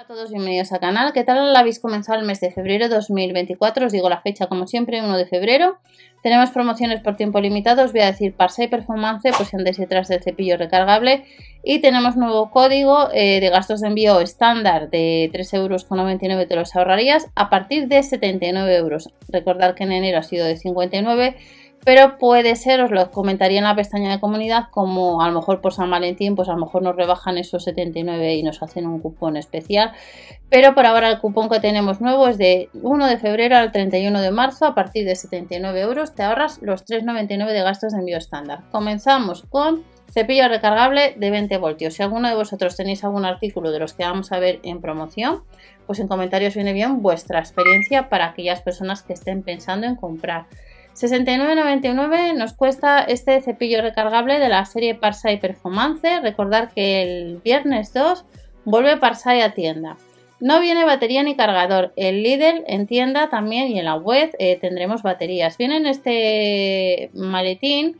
Hola a todos, bienvenidos al canal. ¿Qué tal habéis comenzado el mes de febrero de 2024? Os digo la fecha como siempre, 1 de febrero. Tenemos promociones por tiempo limitado, os voy a decir Parsai Performance, pues si andáis detrás del cepillo recargable. Y tenemos nuevo código eh, de gastos de envío estándar de 3,99 euros, te los ahorrarías a partir de 79 euros. Recordad que en enero ha sido de 59 pero puede ser, os lo comentaría en la pestaña de comunidad, como a lo mejor por San Valentín, pues a lo mejor nos rebajan esos 79 y nos hacen un cupón especial. Pero por ahora el cupón que tenemos nuevo es de 1 de febrero al 31 de marzo, a partir de 79 euros te ahorras los 3,99 de gastos de envío estándar. Comenzamos con cepillo recargable de 20 voltios. Si alguno de vosotros tenéis algún artículo de los que vamos a ver en promoción, pues en comentarios viene bien vuestra experiencia para aquellas personas que estén pensando en comprar. 69,99 nos cuesta este cepillo recargable de la serie Parsai Performance. Recordar que el viernes 2 vuelve Parsai a tienda. No viene batería ni cargador. El Lidl en tienda también y en la web eh, tendremos baterías. Viene en este maletín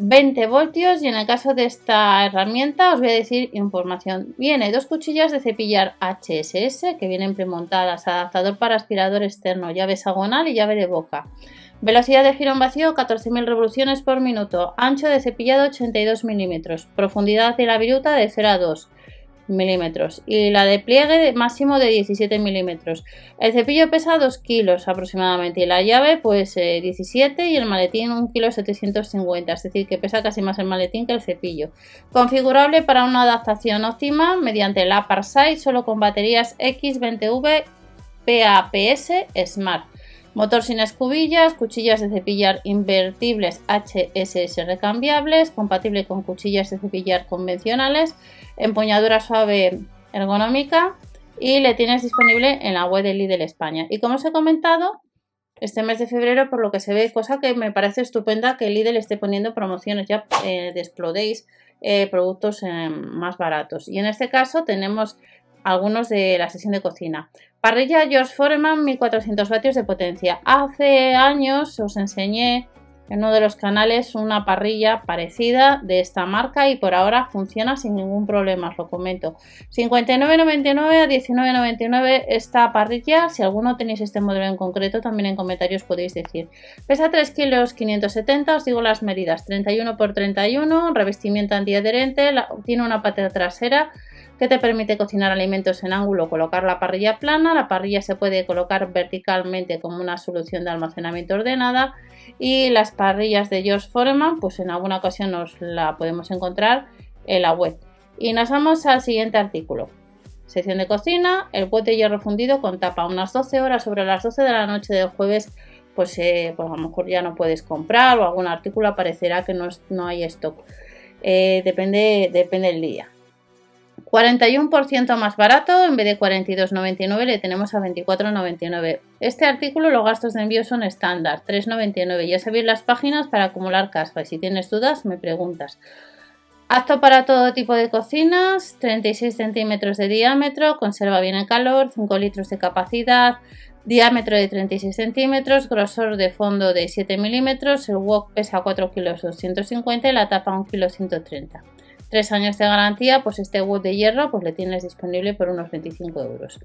20 voltios y en el caso de esta herramienta os voy a decir información. Viene dos cuchillas de cepillar HSS que vienen premontadas, adaptador para aspirador externo, llave hexagonal y llave de boca. Velocidad de giro en vacío 14.000 revoluciones por minuto. Ancho de cepillado 82 milímetros. Profundidad de la viruta de 0 a 2 milímetros. Y la de pliegue máximo de 17 milímetros. El cepillo pesa 2 kilos aproximadamente. Y la llave pues 17 eh, y el maletín 1 kilo 750. Es decir que pesa casi más el maletín que el cepillo. Configurable para una adaptación óptima mediante la Parsai solo con baterías X20V PAPS Smart. Motor sin escubillas, cuchillas de cepillar invertibles HSS recambiables, compatible con cuchillas de cepillar convencionales, empuñadura suave ergonómica y le tienes disponible en la web de Lidl España. Y como os he comentado, este mes de febrero, por lo que se ve, cosa que me parece estupenda que Lidl esté poniendo promociones, ya eh, desplodéis eh, productos eh, más baratos. Y en este caso tenemos algunos de la sesión de cocina. Parrilla George Foreman 1400 vatios de potencia. Hace años os enseñé en uno de los canales una parrilla parecida de esta marca y por ahora funciona sin ningún problema, os lo comento. 59.99 a 19.99 esta parrilla, si alguno tenéis este modelo en concreto también en comentarios podéis decir. Pesa 3 kilos 570, os digo las medidas, 31 x 31, revestimiento antiadherente, tiene una pata trasera que te permite cocinar alimentos en ángulo, colocar la parrilla plana, la parrilla se puede colocar verticalmente como una solución de almacenamiento ordenada y las parrillas de George Foreman, pues en alguna ocasión nos la podemos encontrar en la web. Y nos vamos al siguiente artículo. Sección de cocina, el bote de hierro fundido con tapa. Unas 12 horas sobre las 12 de la noche del jueves, pues, eh, pues a lo mejor ya no puedes comprar o algún artículo aparecerá que no, no hay stock. Eh, depende, depende del día. 41% más barato, en vez de 42,99 le tenemos a 24,99. Este artículo los gastos de envío son estándar, 3,99. Ya sabéis las páginas para acumular caspa y si tienes dudas me preguntas. Apto para todo tipo de cocinas, 36 centímetros de diámetro, conserva bien el calor, 5 litros de capacidad, diámetro de 36 centímetros, grosor de fondo de 7 milímetros, el wok pesa 4 kilos 250 y la tapa 1 kg 130 tres años de garantía, pues este wood de hierro pues le tienes disponible por unos 25 euros.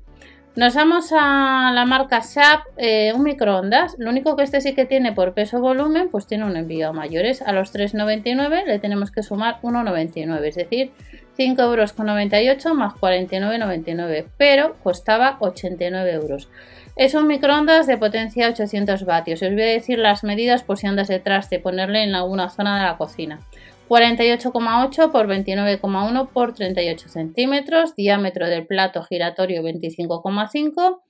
Nos vamos a la marca Sharp, eh, un microondas. Lo único que este sí que tiene por peso volumen, pues tiene un envío a mayores. A los 3,99 le tenemos que sumar 1,99, es decir, 5,98 euros más 49,99, pero costaba 89 euros. Es un microondas de potencia 800 vatios. Os voy a decir las medidas por si andas detrás de ponerle en alguna zona de la cocina. 48,8 por 29,1 por 38 centímetros, diámetro del plato giratorio 25,5,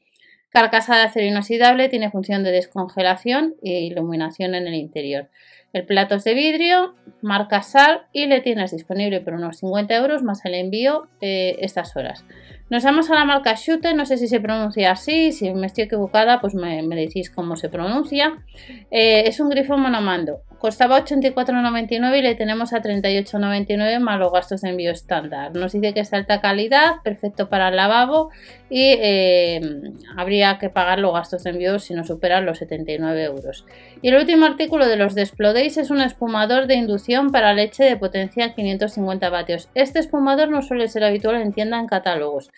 carcasa de acero inoxidable, tiene función de descongelación e iluminación en el interior. El plato es de vidrio, marca SAL y le tienes disponible por unos 50 euros más el envío eh, estas horas. Nos vamos a la marca Shute, no sé si se pronuncia así, si me estoy equivocada, pues me, decís cómo se pronuncia. Eh, es un grifo monomando. Costaba 84,99 y le tenemos a 38,99 más los gastos de envío estándar. Nos dice que es de alta calidad, perfecto para el lavabo y eh, habría que pagar los gastos de envío si no superan los 79 euros. Y el último artículo de los de es un espumador de inducción para leche de potencia 550 vatios. Este espumador no suele ser habitual en tienda en catálogos.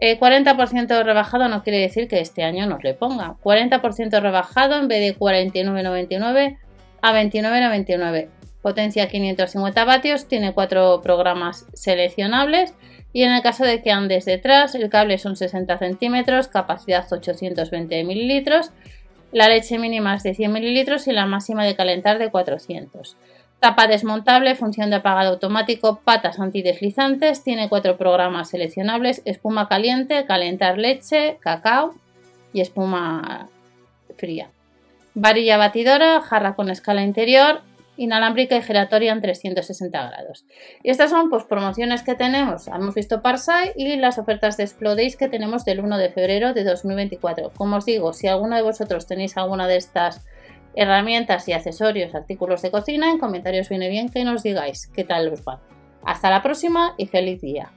40% eh, rebajado no quiere decir que este año nos le ponga. 40% rebajado en vez de 49,99 a 29,99. Potencia 550 vatios, tiene cuatro programas seleccionables y en el caso de que andes detrás, el cable son 60 centímetros, capacidad 820 mililitros, la leche mínima es de 100 mililitros y la máxima de calentar de 400. Tapa desmontable, función de apagado automático, patas antideslizantes, tiene cuatro programas seleccionables, espuma caliente, calentar leche, cacao y espuma fría. Varilla batidora, jarra con escala interior, inalámbrica y giratoria en 360 grados. Y estas son pues promociones que tenemos. Hemos visto Parsai y las ofertas de Explodays que tenemos del 1 de febrero de 2024. Como os digo, si alguno de vosotros tenéis alguna de estas herramientas y accesorios, artículos de cocina, en comentarios viene bien que nos digáis qué tal os va. Hasta la próxima y feliz día.